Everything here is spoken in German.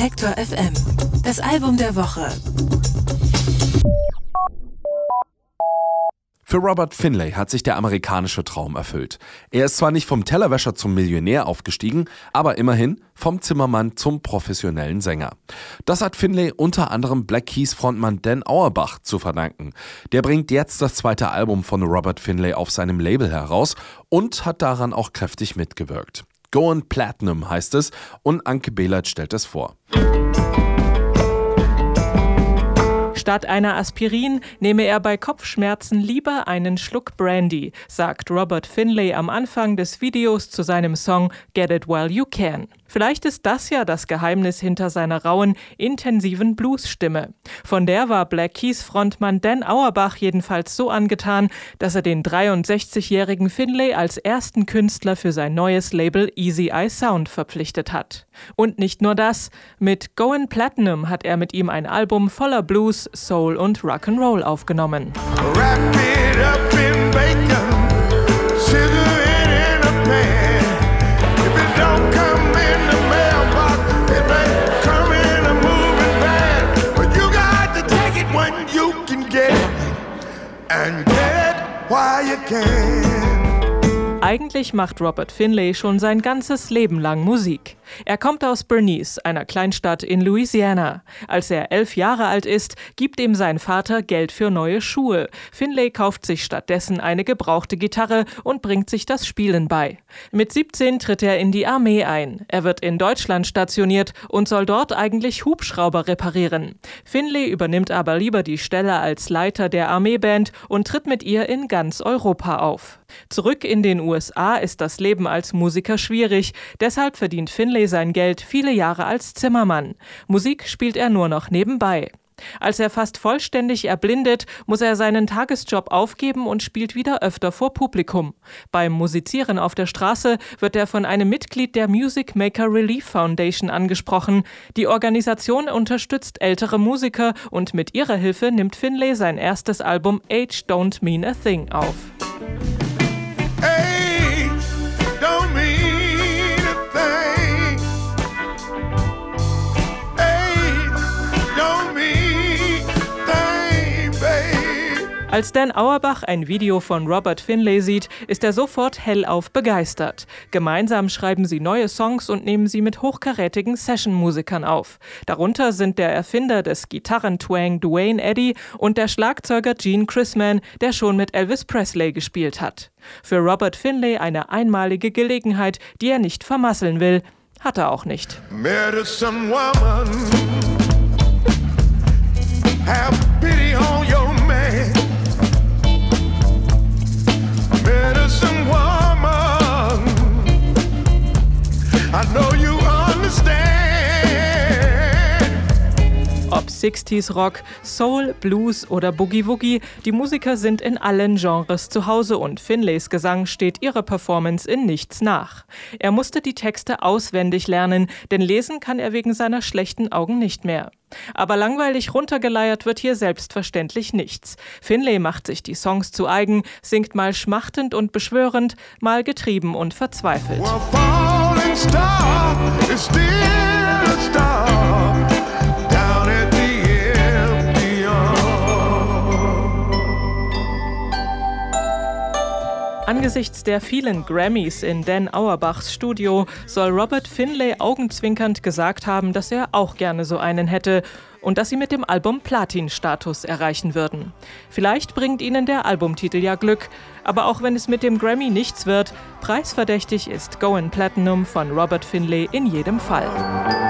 Detektor FM. Das Album der Woche. Für Robert Finlay hat sich der amerikanische Traum erfüllt. Er ist zwar nicht vom Tellerwäscher zum Millionär aufgestiegen, aber immerhin vom Zimmermann zum professionellen Sänger. Das hat Finlay unter anderem Black Keys Frontmann Dan Auerbach zu verdanken. Der bringt jetzt das zweite Album von Robert Finlay auf seinem Label heraus und hat daran auch kräftig mitgewirkt. Going Platinum heißt es und Anke Behlert stellt es vor. Statt einer Aspirin nehme er bei Kopfschmerzen lieber einen Schluck Brandy, sagt Robert Finlay am Anfang des Videos zu seinem Song Get It While You Can. Vielleicht ist das ja das Geheimnis hinter seiner rauen, intensiven Bluesstimme. Von der war Black Keys Frontmann Dan Auerbach jedenfalls so angetan, dass er den 63-jährigen Finlay als ersten Künstler für sein neues Label Easy Eye Sound verpflichtet hat. Und nicht nur das, mit Goin' Platinum hat er mit ihm ein Album voller Blues, Soul und Rock'n'Roll aufgenommen. and Eigentlich macht Robert Finlay schon sein ganzes Leben lang Musik. Er kommt aus Bernice, einer Kleinstadt in Louisiana. Als er elf Jahre alt ist, gibt ihm sein Vater Geld für neue Schuhe. Finlay kauft sich stattdessen eine gebrauchte Gitarre und bringt sich das Spielen bei. Mit 17 tritt er in die Armee ein. Er wird in Deutschland stationiert und soll dort eigentlich Hubschrauber reparieren. Finlay übernimmt aber lieber die Stelle als Leiter der Armeeband und tritt mit ihr in ganz Europa auf. Zurück in den USA ist das Leben als Musiker schwierig, deshalb verdient Finlay sein Geld viele Jahre als Zimmermann. Musik spielt er nur noch nebenbei. Als er fast vollständig erblindet, muss er seinen Tagesjob aufgeben und spielt wieder öfter vor Publikum. Beim Musizieren auf der Straße wird er von einem Mitglied der Music Maker Relief Foundation angesprochen. Die Organisation unterstützt ältere Musiker und mit ihrer Hilfe nimmt Finlay sein erstes Album Age Don't Mean a Thing auf. Als Dan Auerbach ein Video von Robert Finlay sieht, ist er sofort hellauf begeistert. Gemeinsam schreiben sie neue Songs und nehmen sie mit hochkarätigen Session-Musikern auf. Darunter sind der Erfinder des Gitarrentwang Dwayne Eddy und der Schlagzeuger Gene Chrisman, der schon mit Elvis Presley gespielt hat. Für Robert Finlay eine einmalige Gelegenheit, die er nicht vermasseln will. Hat er auch nicht. Medicine woman, 60s Rock, Soul, Blues oder Boogie Woogie, die Musiker sind in allen Genres zu Hause und Finlays Gesang steht ihrer Performance in nichts nach. Er musste die Texte auswendig lernen, denn lesen kann er wegen seiner schlechten Augen nicht mehr. Aber langweilig runtergeleiert wird hier selbstverständlich nichts. Finlay macht sich die Songs zu eigen, singt mal schmachtend und beschwörend, mal getrieben und verzweifelt. Angesichts der vielen Grammys in Dan Auerbachs Studio soll Robert Finlay augenzwinkernd gesagt haben, dass er auch gerne so einen hätte und dass sie mit dem Album Platin-Status erreichen würden. Vielleicht bringt ihnen der Albumtitel ja Glück, aber auch wenn es mit dem Grammy nichts wird, preisverdächtig ist Going Platinum von Robert Finlay in jedem Fall.